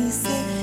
he said.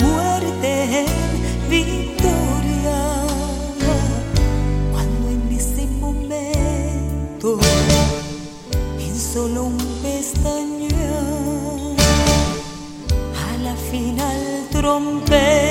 muerte en victoria. Cuando en ese momento, en solo un pestañear, a la final trompeta.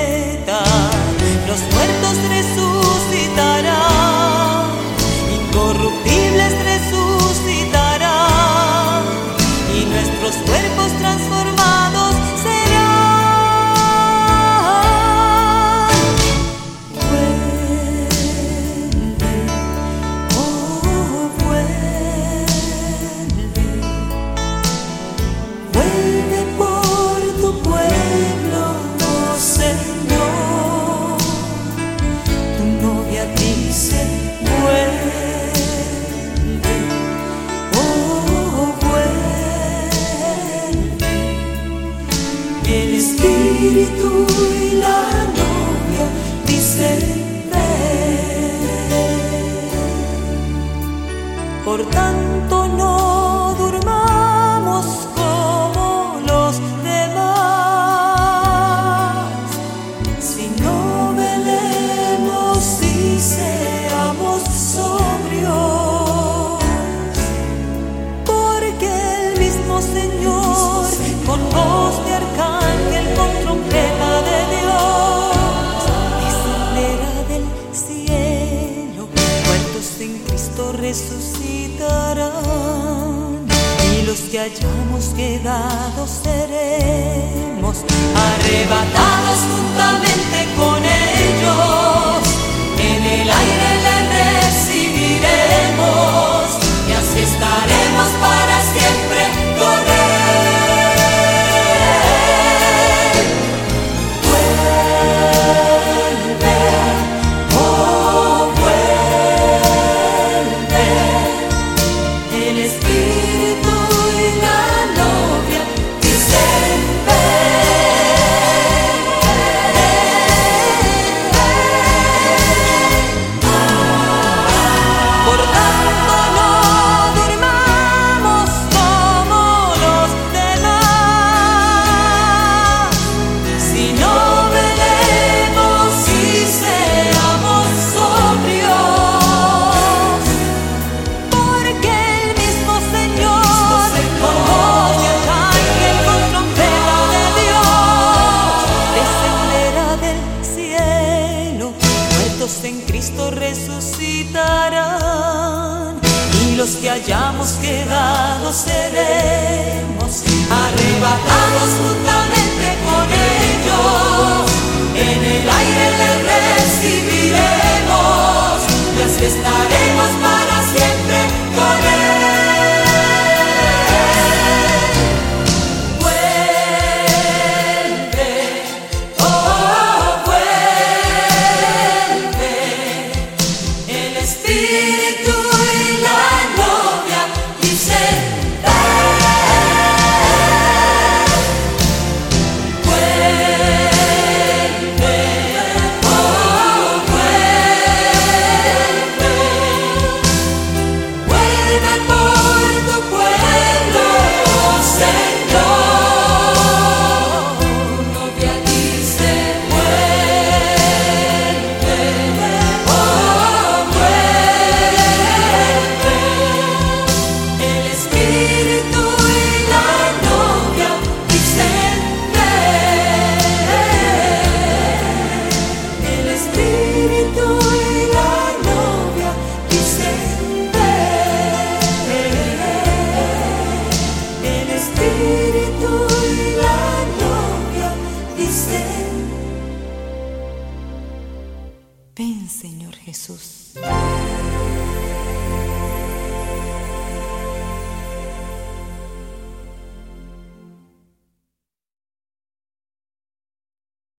Por tanto no durmamos como los demás, sino velemos y seamos sobrios, porque el mismo Señor con voz de arcángel, con trompeta, resucitarán y los que hayamos quedado seremos arrebatados juntamente. resucitarán y los que hayamos quedado seremos arrebatados juntamente con ellos. En el aire le recibiremos las Bye.